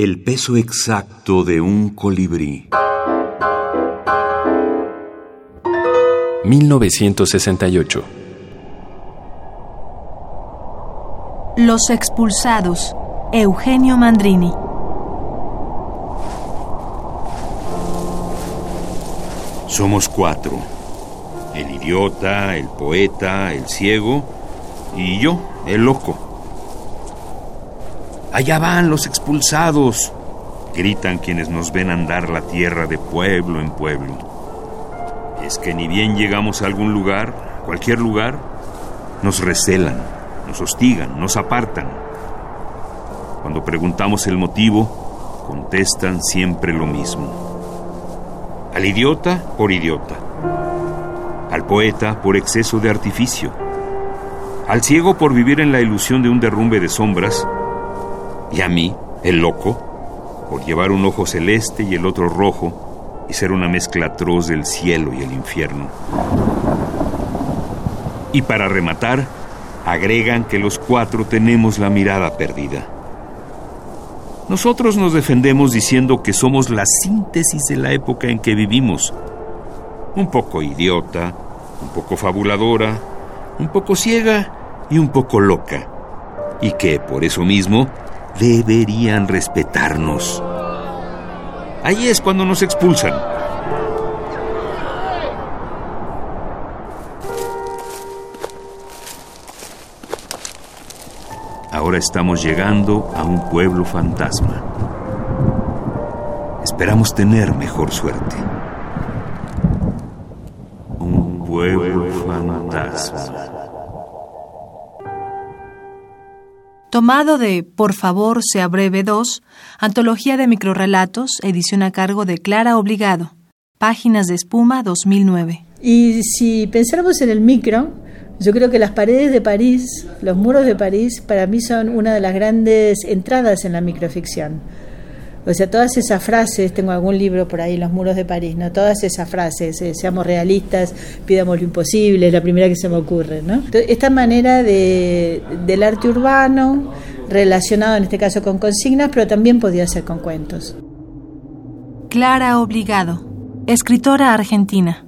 El peso exacto de un colibrí. 1968. Los expulsados. Eugenio Mandrini. Somos cuatro. El idiota, el poeta, el ciego y yo, el loco. Allá van los expulsados, gritan quienes nos ven andar la tierra de pueblo en pueblo. Es que ni bien llegamos a algún lugar, cualquier lugar, nos recelan, nos hostigan, nos apartan. Cuando preguntamos el motivo, contestan siempre lo mismo. Al idiota por idiota. Al poeta por exceso de artificio. Al ciego por vivir en la ilusión de un derrumbe de sombras. Y a mí, el loco, por llevar un ojo celeste y el otro rojo y ser una mezcla atroz del cielo y el infierno. Y para rematar, agregan que los cuatro tenemos la mirada perdida. Nosotros nos defendemos diciendo que somos la síntesis de la época en que vivimos. Un poco idiota, un poco fabuladora, un poco ciega y un poco loca. Y que por eso mismo deberían respetarnos. Ahí es cuando nos expulsan. Ahora estamos llegando a un pueblo fantasma. Esperamos tener mejor suerte. Un pueblo fantasma. Tomado de Por favor, sea breve 2, Antología de microrelatos, edición a cargo de Clara Obligado. Páginas de espuma 2009. Y si pensáramos en el micro, yo creo que las paredes de París, los muros de París, para mí son una de las grandes entradas en la microficción. O sea, todas esas frases, tengo algún libro por ahí, Los muros de París, ¿no? Todas esas frases, eh, seamos realistas, pidamos lo imposible, es la primera que se me ocurre, ¿no? esta manera de, del arte urbano, relacionado en este caso con consignas, pero también podía ser con cuentos. Clara Obligado, escritora argentina.